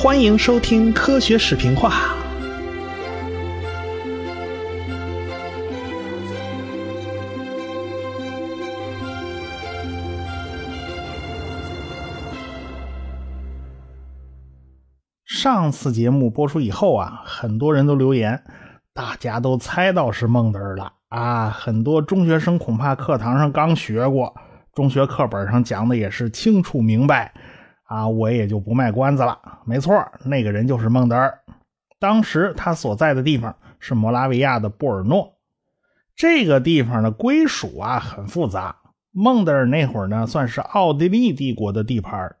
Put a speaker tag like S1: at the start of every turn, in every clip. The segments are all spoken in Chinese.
S1: 欢迎收听科学视频化。上次节目播出以后啊，很多人都留言，大家都猜到是孟德尔了啊。很多中学生恐怕课堂上刚学过，中学课本上讲的也是清楚明白啊。我也就不卖关子了。没错，那个人就是孟德尔。当时他所在的地方是摩拉维亚的布尔诺，这个地方的归属啊很复杂。孟德尔那会儿呢，算是奥地利帝国的地盘。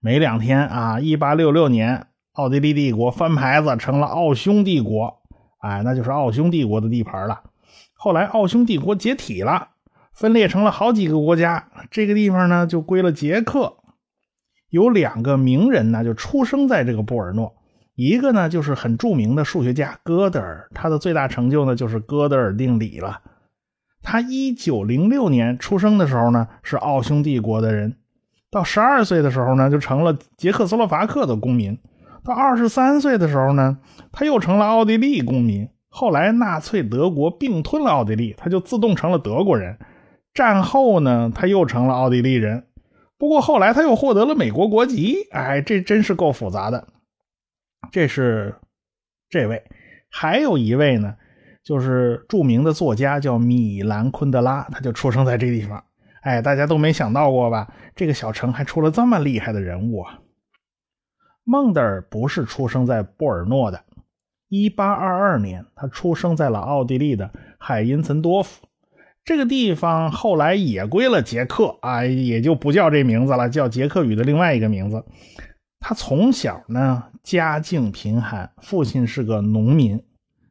S1: 没两天啊，一八六六年。奥地利帝国翻牌子成了奥匈帝国，哎，那就是奥匈帝国的地盘了。后来奥匈帝国解体了，分裂成了好几个国家，这个地方呢就归了捷克。有两个名人呢就出生在这个布尔诺，一个呢就是很著名的数学家哥德尔，他的最大成就呢就是哥德尔定理了。他一九零六年出生的时候呢是奥匈帝国的人，到十二岁的时候呢就成了捷克斯洛伐克的公民。到二十三岁的时候呢，他又成了奥地利公民。后来纳粹德国并吞了奥地利，他就自动成了德国人。战后呢，他又成了奥地利人。不过后来他又获得了美国国籍。哎，这真是够复杂的。这是这位，还有一位呢，就是著名的作家叫米兰昆德拉，他就出生在这地方。哎，大家都没想到过吧？这个小城还出了这么厉害的人物啊！孟德尔不是出生在布尔诺的。1822年，他出生在了奥地利的海因岑多夫这个地方，后来也归了捷克啊，也就不叫这名字了，叫捷克语的另外一个名字。他从小呢家境贫寒，父亲是个农民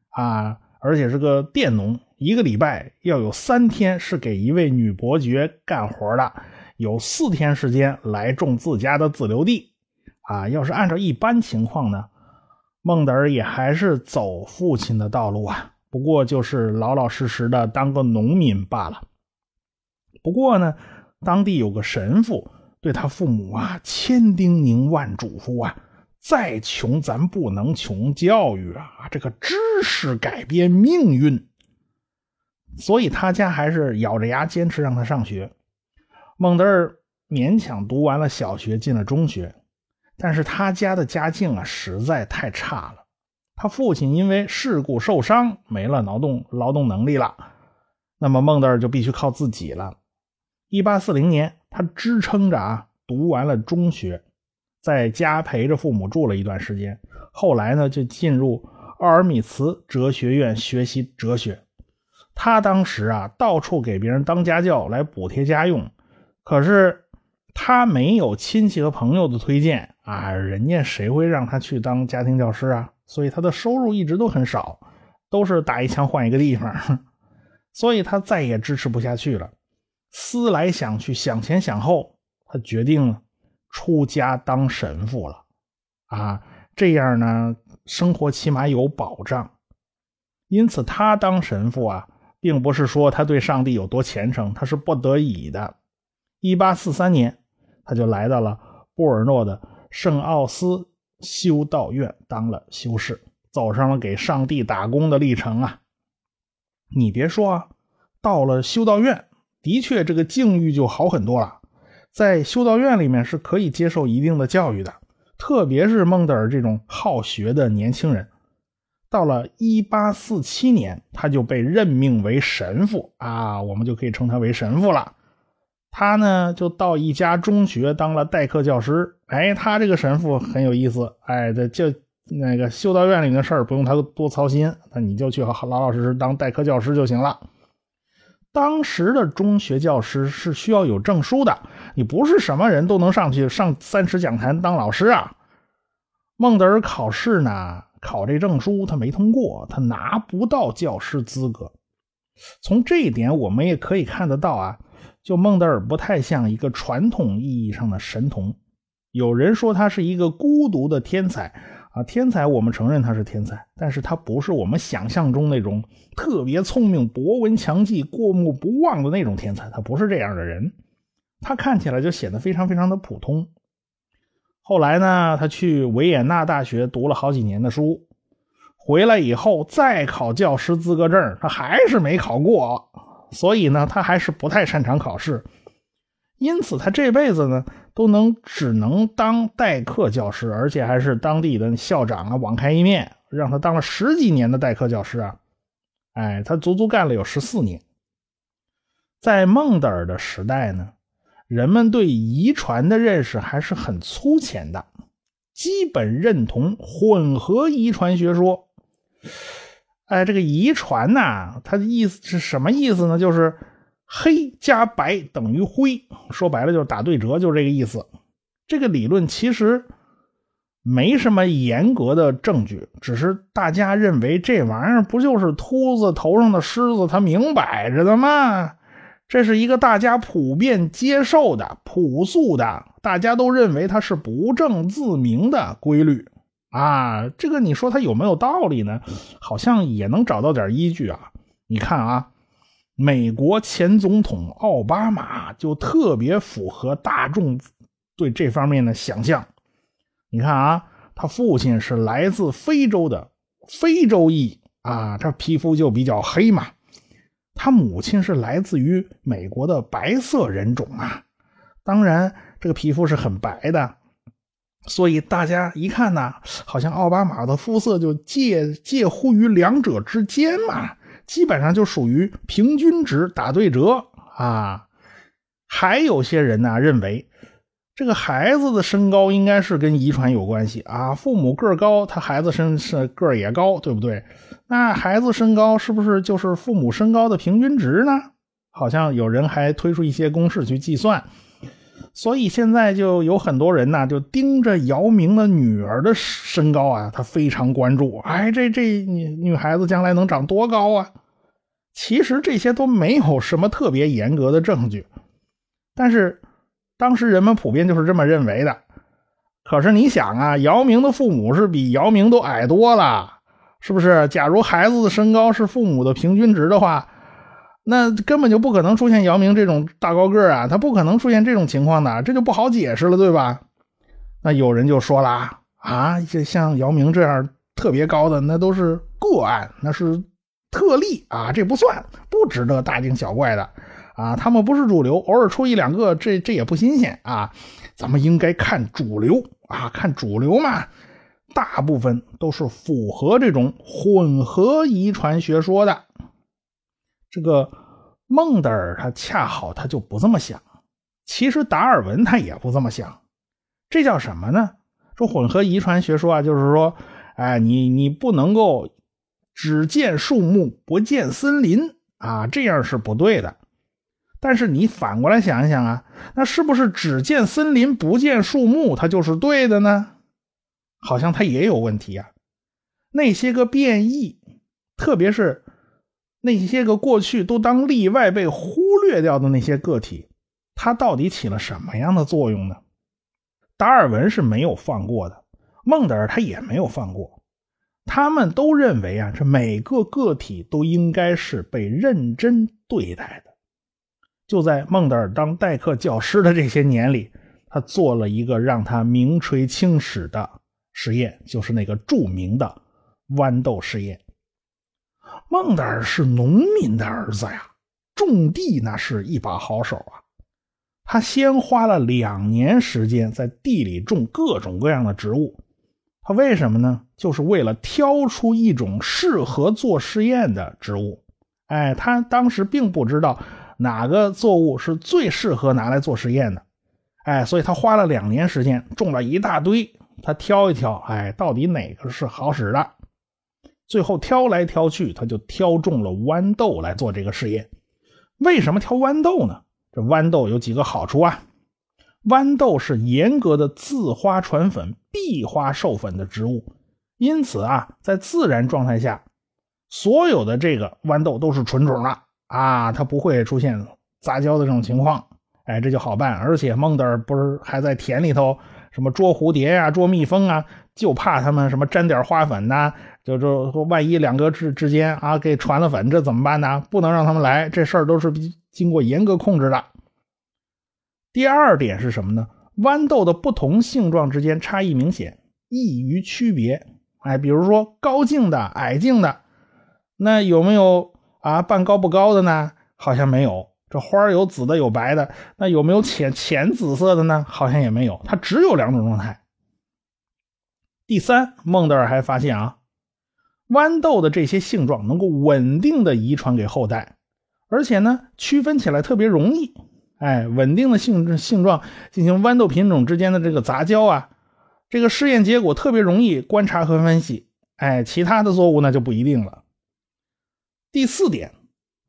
S1: 啊，而且是个佃农，一个礼拜要有三天是给一位女伯爵干活的，有四天时间来种自家的自留地。啊，要是按照一般情况呢，孟德尔也还是走父亲的道路啊，不过就是老老实实的当个农民罢了。不过呢，当地有个神父对他父母啊千叮咛万嘱咐啊，再穷咱不能穷教育啊，这个知识改变命运，所以他家还是咬着牙坚持让他上学。孟德尔勉强读完了小学，进了中学。但是他家的家境啊实在太差了，他父亲因为事故受伤，没了劳动劳动能力了，那么孟德尔就必须靠自己了。一八四零年，他支撑着啊读完了中学，在家陪着父母住了一段时间，后来呢就进入奥尔米茨哲学院学习哲学。他当时啊到处给别人当家教来补贴家用，可是他没有亲戚和朋友的推荐。啊，人家谁会让他去当家庭教师啊？所以他的收入一直都很少，都是打一枪换一个地方，所以他再也支持不下去了。思来想去，想前想后，他决定出家当神父了。啊，这样呢，生活起码有保障。因此，他当神父啊，并不是说他对上帝有多虔诚，他是不得已的。一八四三年，他就来到了布尔诺的。圣奥斯修道院当了修士，走上了给上帝打工的历程啊！你别说啊，到了修道院，的确这个境遇就好很多了。在修道院里面是可以接受一定的教育的，特别是孟德尔这种好学的年轻人。到了1847年，他就被任命为神父啊，我们就可以称他为神父了。他呢，就到一家中学当了代课教师。哎，他这个神父很有意思。哎，这就那个修道院里的事儿不用他多操心，那你就去老老实实当代课教师就行了。当时的中学教师是需要有证书的，你不是什么人都能上去上三尺讲坛当老师啊。孟德尔考试呢，考这证书他没通过，他拿不到教师资格。从这一点我们也可以看得到啊。就孟德尔不太像一个传统意义上的神童，有人说他是一个孤独的天才啊，天才我们承认他是天才，但是他不是我们想象中那种特别聪明、博闻强记、过目不忘的那种天才，他不是这样的人，他看起来就显得非常非常的普通。后来呢，他去维也纳大学读了好几年的书，回来以后再考教师资格证，他还是没考过。所以呢，他还是不太擅长考试，因此他这辈子呢都能只能当代课教师，而且还是当地的校长啊，网开一面，让他当了十几年的代课教师啊。哎，他足足干了有十四年。在孟德尔的时代呢，人们对遗传的认识还是很粗浅的，基本认同混合遗传学说。哎，这个遗传呐，它的意思是什么意思呢？就是黑加白等于灰，说白了就是打对折，就是这个意思。这个理论其实没什么严格的证据，只是大家认为这玩意儿不就是秃子头上的虱子，它明摆着的吗？这是一个大家普遍接受的、朴素的，大家都认为它是不证自明的规律。啊，这个你说他有没有道理呢？好像也能找到点依据啊。你看啊，美国前总统奥巴马就特别符合大众对这方面的想象。你看啊，他父亲是来自非洲的非洲裔啊，他皮肤就比较黑嘛。他母亲是来自于美国的白色人种啊，当然这个皮肤是很白的。所以大家一看呢，好像奥巴马的肤色就介介乎于两者之间嘛，基本上就属于平均值打对折啊。还有些人呢认为，这个孩子的身高应该是跟遗传有关系啊，父母个高，他孩子身是个也高，对不对？那孩子身高是不是就是父母身高的平均值呢？好像有人还推出一些公式去计算。所以现在就有很多人呢，就盯着姚明的女儿的身高啊，他非常关注。哎，这这女女孩子将来能长多高啊？其实这些都没有什么特别严格的证据，但是当时人们普遍就是这么认为的。可是你想啊，姚明的父母是比姚明都矮多了，是不是？假如孩子的身高是父母的平均值的话。那根本就不可能出现姚明这种大高个啊，他不可能出现这种情况的，这就不好解释了，对吧？那有人就说了啊，这像姚明这样特别高的，那都是个案，那是特例啊，这不算，不值得大惊小怪的啊。他们不是主流，偶尔出一两个，这这也不新鲜啊。咱们应该看主流啊，看主流嘛，大部分都是符合这种混合遗传学说的。这个孟德尔他恰好他就不这么想，其实达尔文他也不这么想，这叫什么呢？说混合遗传学说啊，就是说，哎，你你不能够只见树木不见森林啊，这样是不对的。但是你反过来想一想啊，那是不是只见森林不见树木，它就是对的呢？好像它也有问题啊。那些个变异，特别是。那些个过去都当例外被忽略掉的那些个体，它到底起了什么样的作用呢？达尔文是没有放过的，孟德尔他也没有放过，他们都认为啊，这每个个体都应该是被认真对待的。就在孟德尔当代课教师的这些年里，他做了一个让他名垂青史的实验，就是那个著名的豌豆实验。孟德尔是农民的儿子呀，种地那是一把好手啊。他先花了两年时间在地里种各种各样的植物，他为什么呢？就是为了挑出一种适合做实验的植物。哎，他当时并不知道哪个作物是最适合拿来做实验的。哎，所以他花了两年时间种了一大堆，他挑一挑，哎，到底哪个是好使的？最后挑来挑去，他就挑中了豌豆来做这个试验。为什么挑豌豆呢？这豌豆有几个好处啊？豌豆是严格的自花传粉、闭花授粉的植物，因此啊，在自然状态下，所有的这个豌豆都是纯种的啊，它不会出现杂交的这种情况。哎，这就好办。而且孟德尔不是还在田里头什么捉蝴蝶呀、捉蜜蜂啊，就怕他们什么沾点花粉呐。就就万一两个之之间啊给传了粉，这怎么办呢？不能让他们来，这事儿都是经过严格控制的。第二点是什么呢？豌豆的不同性状之间差异明显，易于区别。哎，比如说高茎的、矮茎的，那有没有啊半高不高的呢？好像没有。这花有紫的，有白的，那有没有浅浅紫色的呢？好像也没有。它只有两种状态。第三，孟德尔还发现啊，豌豆的这些性状能够稳定的遗传给后代，而且呢，区分起来特别容易。哎，稳定的性性状进行豌豆品种之间的这个杂交啊，这个试验结果特别容易观察和分析。哎，其他的作物那就不一定了。第四点，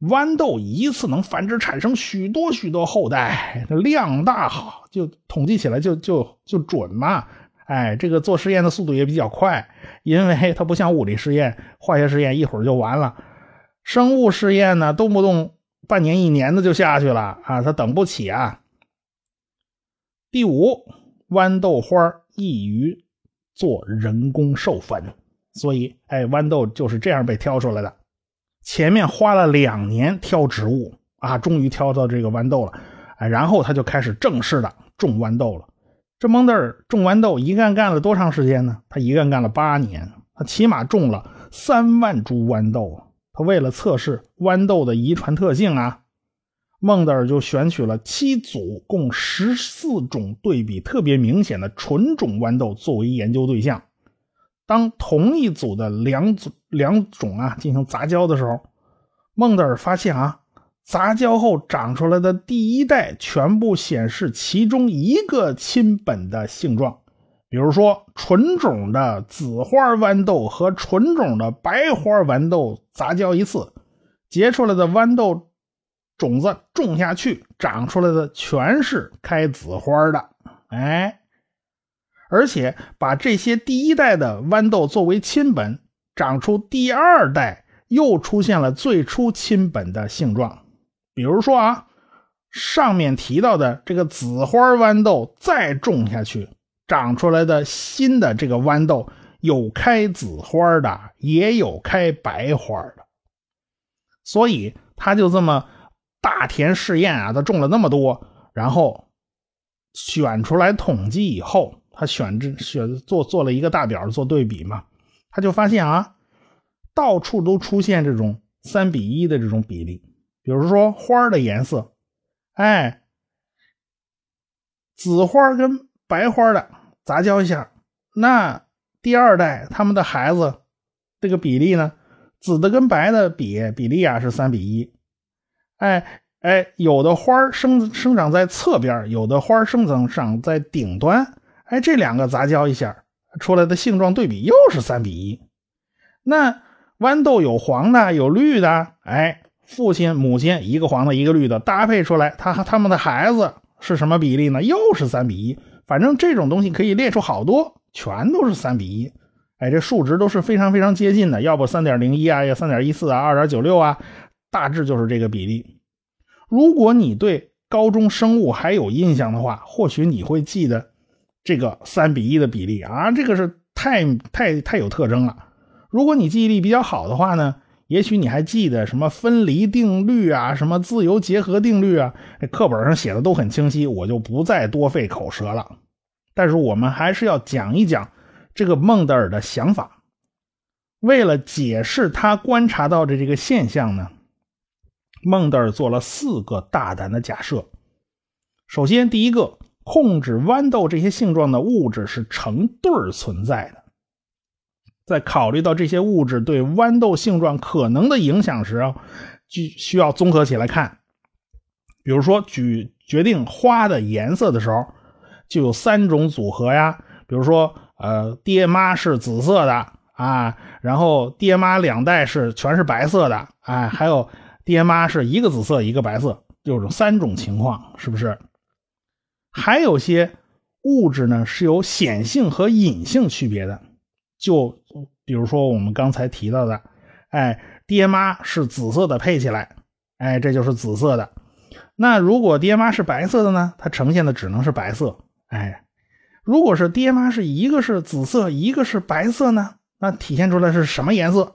S1: 豌豆一次能繁殖产生许多许多后代，量大好，就统计起来就就就准嘛。哎，这个做实验的速度也比较快，因为它不像物理实验、化学实验一会儿就完了，生物试验呢动不动。半年一年的就下去了啊，他等不起啊。第五，豌豆花易于做人工授粉，所以哎，豌豆就是这样被挑出来的。前面花了两年挑植物啊，终于挑到这个豌豆了，哎，然后他就开始正式的种豌豆了。这蒙德尔种豌豆一干干了多长时间呢？他一干干了八年，他起码种了三万株豌豆。他为了测试豌豆的遗传特性啊，孟德尔就选取了七组共十四种对比特别明显的纯种豌豆作为研究对象。当同一组的两组两种啊进行杂交的时候，孟德尔发现啊，杂交后长出来的第一代全部显示其中一个亲本的性状。比如说，纯种的紫花豌豆和纯种的白花豌豆杂交一次，结出来的豌豆种子种下去，长出来的全是开紫花的。哎，而且把这些第一代的豌豆作为亲本，长出第二代又出现了最初亲本的性状。比如说啊，上面提到的这个紫花豌豆再种下去。长出来的新的这个豌豆有开紫花的，也有开白花的，所以他就这么大田试验啊，他种了那么多，然后选出来统计以后，他选这选做做了一个大表做对比嘛，他就发现啊，到处都出现这种三比一的这种比例，比如说花的颜色，哎，紫花跟白花的。杂交一下，那第二代他们的孩子这个比例呢？紫的跟白的比比例啊是三比一。哎哎，有的花生生长在侧边，有的花生长长在顶端。哎，这两个杂交一下出来的性状对比又是三比一。那豌豆有黄的，有绿的。哎，父亲母亲一个黄的，一个绿的，搭配出来，他和他们的孩子是什么比例呢？又是三比一。反正这种东西可以列出好多，全都是三比一，哎，这数值都是非常非常接近的，要不三点零一啊，要三点一四啊，二点九六啊，大致就是这个比例。如果你对高中生物还有印象的话，或许你会记得这个三比一的比例啊，这个是太太太有特征了。如果你记忆力比较好的话呢？也许你还记得什么分离定律啊，什么自由结合定律啊？这课本上写的都很清晰，我就不再多费口舌了。但是我们还是要讲一讲这个孟德尔的想法。为了解释他观察到的这个现象呢，孟德尔做了四个大胆的假设。首先，第一个，控制豌豆这些性状的物质是成对儿存在的。在考虑到这些物质对豌豆性状可能的影响时，就需要综合起来看。比如说，举决定花的颜色的时候，就有三种组合呀。比如说，呃，爹妈是紫色的啊，然后爹妈两代是全是白色的，哎，还有爹妈是一个紫色一个白色，就是三种情况，是不是？还有些物质呢是有显性和隐性区别的。就比如说我们刚才提到的，哎，爹妈是紫色的配起来，哎，这就是紫色的。那如果爹妈是白色的呢？它呈现的只能是白色。哎，如果是爹妈是一个是紫色，一个是白色呢？那体现出来是什么颜色？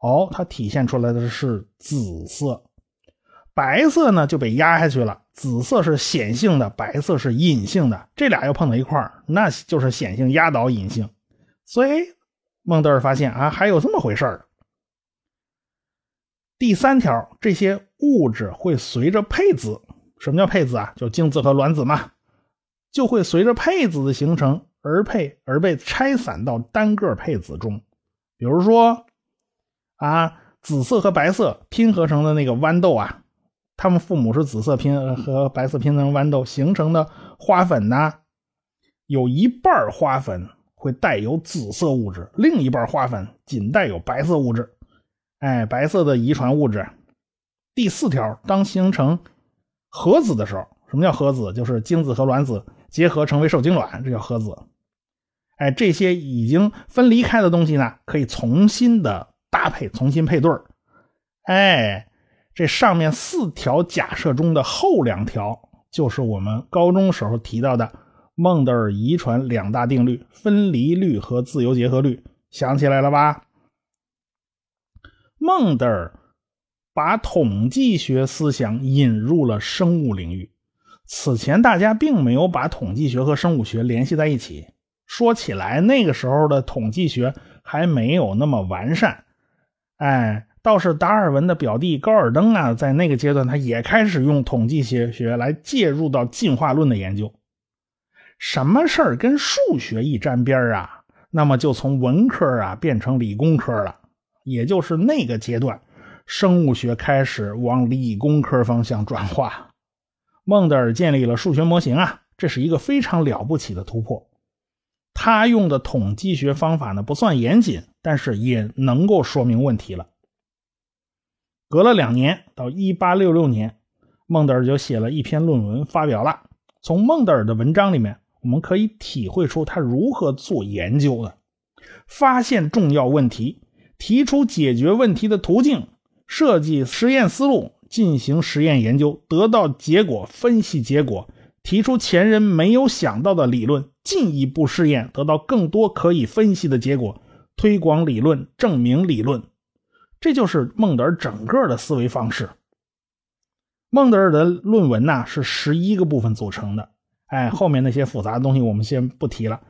S1: 哦，它体现出来的是紫色。白色呢就被压下去了，紫色是显性的，白色是隐性的，这俩要碰到一块，那就是显性压倒隐性。所以孟德尔发现啊，还有这么回事儿。第三条，这些物质会随着配子，什么叫配子啊？就精子和卵子嘛，就会随着配子的形成而配而被拆散到单个配子中。比如说啊，紫色和白色拼合成的那个豌豆啊。他们父母是紫色拼和白色拼成豌豆形成的花粉呢，有一半花粉会带有紫色物质，另一半花粉仅带有白色物质。哎，白色的遗传物质。第四条，当形成核子的时候，什么叫核子？就是精子和卵子结合成为受精卵，这叫核子。哎，这些已经分离开的东西呢，可以重新的搭配，重新配对哎。这上面四条假设中的后两条，就是我们高中时候提到的孟德尔遗传两大定律——分离律和自由结合律。想起来了吧？孟德尔把统计学思想引入了生物领域。此前大家并没有把统计学和生物学联系在一起。说起来，那个时候的统计学还没有那么完善。哎。倒是达尔文的表弟高尔登啊，在那个阶段，他也开始用统计学学来介入到进化论的研究。什么事儿跟数学一沾边啊，那么就从文科啊变成理工科了。也就是那个阶段，生物学开始往理工科方向转化。孟德尔建立了数学模型啊，这是一个非常了不起的突破。他用的统计学方法呢，不算严谨，但是也能够说明问题了。隔了两年，到一八六六年，孟德尔就写了一篇论文发表了。从孟德尔的文章里面，我们可以体会出他如何做研究的：发现重要问题，提出解决问题的途径，设计实验思路，进行实验研究，得到结果，分析结果，提出前人没有想到的理论，进一步试验，得到更多可以分析的结果，推广理论，证明理论。这就是孟德尔整个的思维方式。孟德尔的论文呢是十一个部分组成的，哎，后面那些复杂的东西我们先不提了。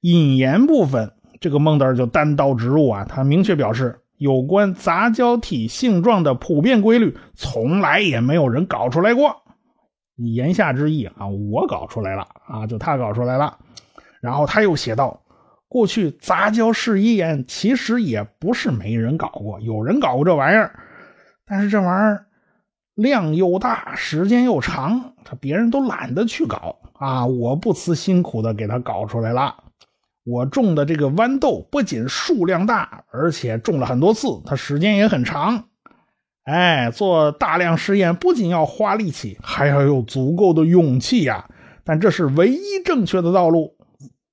S1: 引言部分，这个孟德尔就单刀直入啊，他明确表示，有关杂交体性状的普遍规律，从来也没有人搞出来过。言下之意啊，我搞出来了啊，就他搞出来了。然后他又写道。过去杂交试验其实也不是没人搞过，有人搞过这玩意儿，但是这玩意儿量又大，时间又长，他别人都懒得去搞啊！我不辞辛苦的给他搞出来了。我种的这个豌豆不仅数量大，而且种了很多次，它时间也很长。哎，做大量试验不仅要花力气，还要有足够的勇气呀！但这是唯一正确的道路。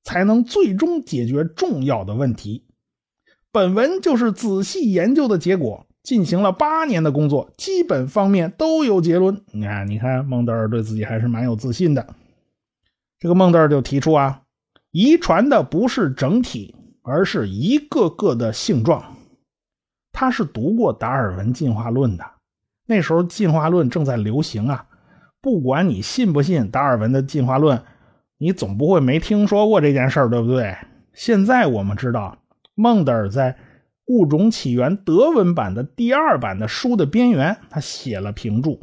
S1: 才能最终解决重要的问题。本文就是仔细研究的结果，进行了八年的工作，基本方面都有结论。你看，你看，孟德尔对自己还是蛮有自信的。这个孟德尔就提出啊，遗传的不是整体，而是一个个的性状。他是读过达尔文进化论的，那时候进化论正在流行啊。不管你信不信达尔文的进化论。你总不会没听说过这件事儿，对不对？现在我们知道，孟德尔在《物种起源》德文版的第二版的书的边缘，他写了评注，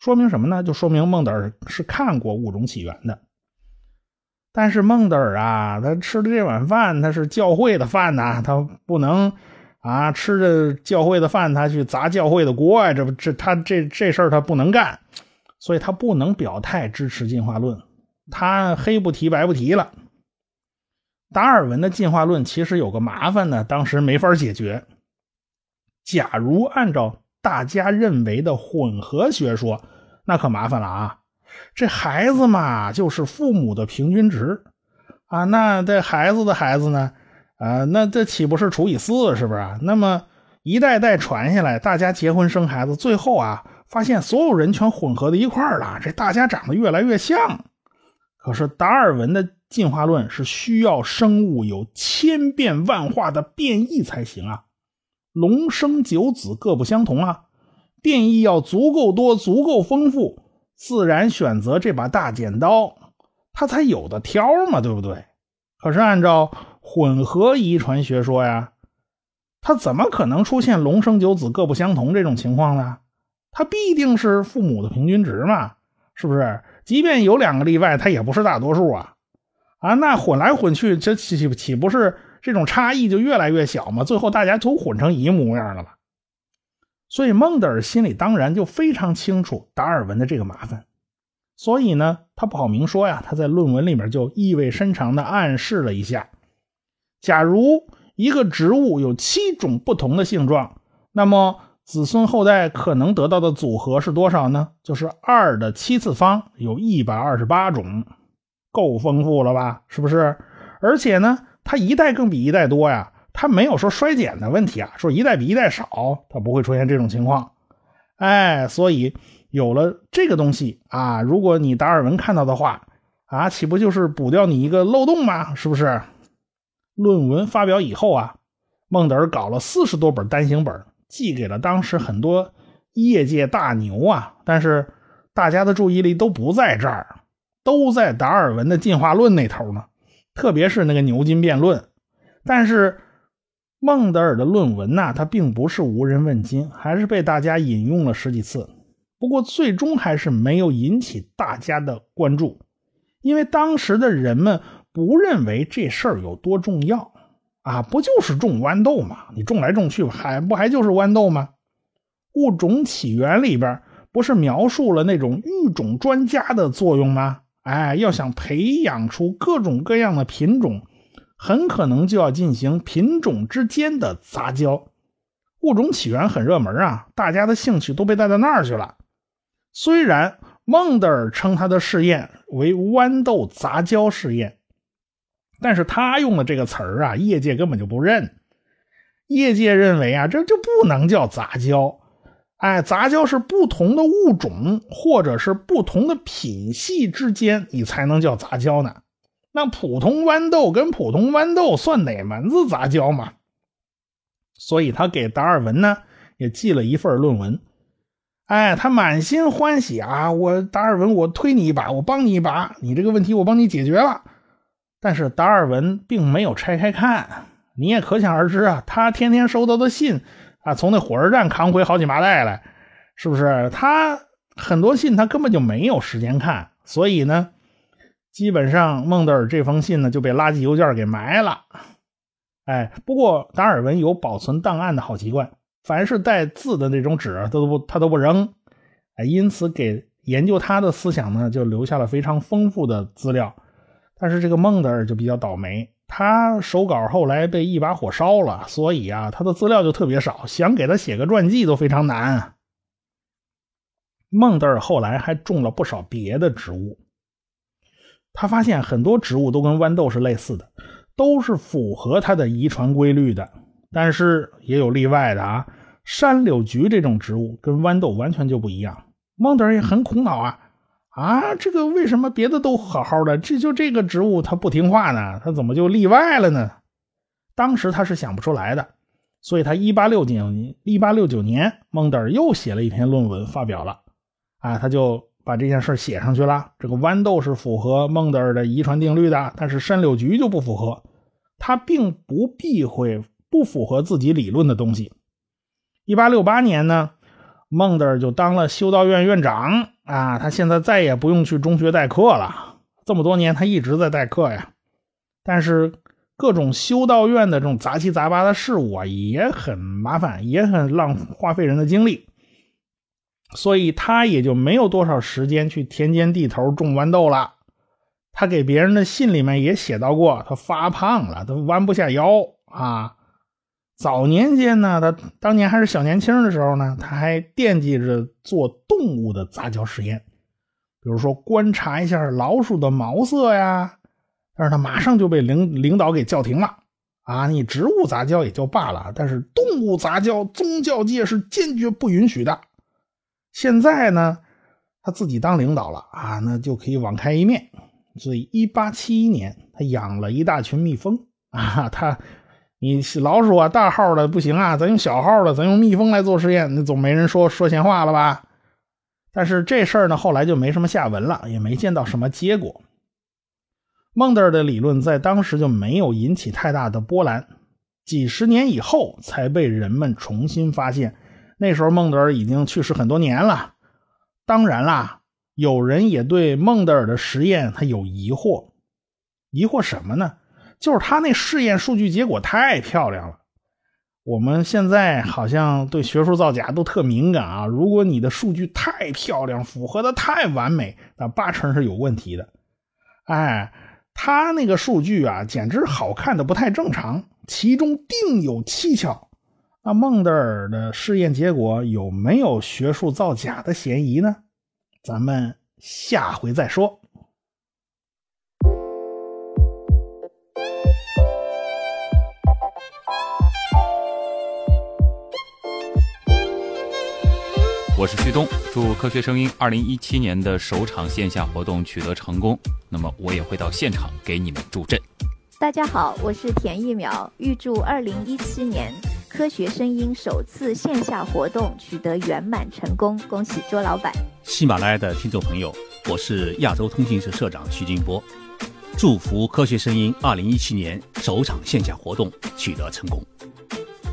S1: 说明什么呢？就说明孟德尔是看过《物种起源》的。但是孟德尔啊，他吃的这碗饭，他是教会的饭呐，他不能啊吃着教会的饭，他去砸教会的锅啊，这不这他这这事儿他不能干，所以他不能表态支持进化论。他黑不提白不提了。达尔文的进化论其实有个麻烦呢，当时没法解决。假如按照大家认为的混合学说，那可麻烦了啊！这孩子嘛，就是父母的平均值啊。那这孩子的孩子呢？啊，那这岂不是除以四？是不是？那么一代代传下来，大家结婚生孩子，最后啊，发现所有人全混合在一块儿了，这大家长得越来越像。可是达尔文的进化论是需要生物有千变万化的变异才行啊，龙生九子各不相同啊，变异要足够多、足够丰富，自然选择这把大剪刀，他才有的挑嘛，对不对？可是按照混合遗传学说呀，他怎么可能出现龙生九子各不相同这种情况呢？他必定是父母的平均值嘛，是不是？即便有两个例外，他也不是大多数啊！啊，那混来混去，这岂岂不是这种差异就越来越小嘛？最后大家都混成一模样了？所以孟德尔心里当然就非常清楚达尔文的这个麻烦，所以呢，他不好明说呀，他在论文里面就意味深长的暗示了一下：假如一个植物有七种不同的性状，那么子孙后代可能得到的组合是多少呢？就是二的七次方，有一百二十八种，够丰富了吧？是不是？而且呢，它一代更比一代多呀。它没有说衰减的问题啊，说一代比一代少，它不会出现这种情况。哎，所以有了这个东西啊，如果你达尔文看到的话啊，岂不就是补掉你一个漏洞吗？是不是？论文发表以后啊，孟德尔搞了四十多本单行本，寄给了当时很多业界大牛啊。但是大家的注意力都不在这儿，都在达尔文的进化论那头呢，特别是那个牛津辩论。但是。孟德尔的论文呐，他并不是无人问津，还是被大家引用了十几次。不过最终还是没有引起大家的关注，因为当时的人们不认为这事儿有多重要啊！不就是种豌豆吗？你种来种去，还不还就是豌豆吗？物种起源里边不是描述了那种育种专家的作用吗？哎，要想培养出各种各样的品种。很可能就要进行品种之间的杂交，物种起源很热门啊，大家的兴趣都被带到那儿去了。虽然孟德尔称他的试验为豌豆杂交试验，但是他用的这个词儿啊，业界根本就不认。业界认为啊，这就不能叫杂交，哎，杂交是不同的物种或者是不同的品系之间，你才能叫杂交呢。那普通豌豆跟普通豌豆算哪门子杂交嘛？所以他给达尔文呢也寄了一份论文。哎，他满心欢喜啊！我达尔文，我推你一把，我帮你一把，你这个问题我帮你解决了。但是达尔文并没有拆开看，你也可想而知啊，他天天收到的信啊，从那火车站扛回好几麻袋来，是不是？他很多信他根本就没有时间看，所以呢。基本上，孟德尔这封信呢就被垃圾邮件给埋了。哎，不过达尔文有保存档案的好习惯，凡是带字的那种纸，他都不他都不扔。哎，因此给研究他的思想呢，就留下了非常丰富的资料。但是这个孟德尔就比较倒霉，他手稿后来被一把火烧了，所以啊，他的资料就特别少，想给他写个传记都非常难。孟德尔后来还种了不少别的植物。他发现很多植物都跟豌豆是类似的，都是符合它的遗传规律的，但是也有例外的啊。山柳菊这种植物跟豌豆完全就不一样。孟德尔也很苦恼啊，啊，这个为什么别的都好好的，这就这个植物它不听话呢？它怎么就例外了呢？当时他是想不出来的，所以他一八六九年，一八六九年，孟德尔又写了一篇论文发表了，啊，他就。把这件事写上去了。这个豌豆是符合孟德尔的遗传定律的，但是山柳菊就不符合。他并不避讳不符合自己理论的东西。一八六八年呢，孟德尔就当了修道院院长啊。他现在再也不用去中学代课了。这么多年他一直在代课呀。但是各种修道院的这种杂七杂八的事务啊，也很麻烦，也很浪花费人的精力。所以他也就没有多少时间去田间地头种豌豆了。他给别人的信里面也写到过，他发胖了，他弯不下腰啊。早年间呢，他当年还是小年轻的时候呢，他还惦记着做动物的杂交实验，比如说观察一下老鼠的毛色呀。但是他马上就被领领导给叫停了啊！你植物杂交也就罢了，但是动物杂交，宗教界是坚决不允许的。现在呢，他自己当领导了啊，那就可以网开一面。所以，一八七一年，他养了一大群蜜蜂啊。他，你老鼠啊，大号的不行啊，咱用小号的，咱用蜜蜂来做实验，那总没人说说闲话了吧？但是这事儿呢，后来就没什么下文了，也没见到什么结果。孟德尔的理论在当时就没有引起太大的波澜，几十年以后才被人们重新发现。那时候孟德尔已经去世很多年了。当然啦，有人也对孟德尔的实验他有疑惑，疑惑什么呢？就是他那试验数据结果太漂亮了。我们现在好像对学术造假都特敏感啊！如果你的数据太漂亮，符合的太完美，那八成是有问题的。哎，他那个数据啊，简直好看的不太正常，其中定有蹊跷。那孟德尔的试验结果有没有学术造假的嫌疑呢？咱们下回再说。
S2: 我是旭东，祝科学声音二零一七年的首场线下活动取得成功。那么我也会到现场给你们助阵。
S3: 大家好，我是田一苗，预祝二零一七年科学声音首次线下活动取得圆满成功，恭喜卓老板。
S4: 喜马拉雅的听众朋友，我是亚洲通信社社长徐金波，祝福科学声音二零一七年首场线下活动取得成功。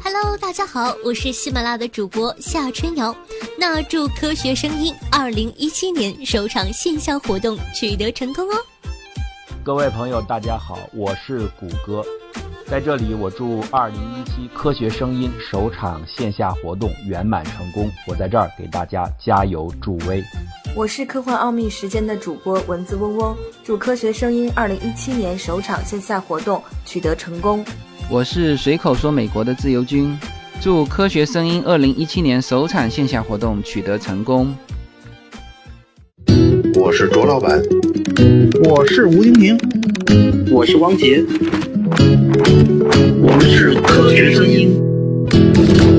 S5: Hello，大家好，我是喜马拉雅的主播夏春瑶。那祝科学声音二零一七年首场线下活动取得成功哦。
S6: 各位朋友，大家好，我是谷歌，在这里我祝二零一七科学声音首场线下活动圆满成功。我在这儿给大家加油助威。
S7: 我是科幻奥秘时间的主播蚊子嗡嗡，祝科学声音二零一七年首场线下活动取得成功。
S8: 我是随口说美国的自由军，祝科学声音二零一七年首场线下活动取得成功。
S9: 我是卓老板，
S1: 我是吴婷婷，
S10: 我是汪杰，
S11: 我们是科学声音。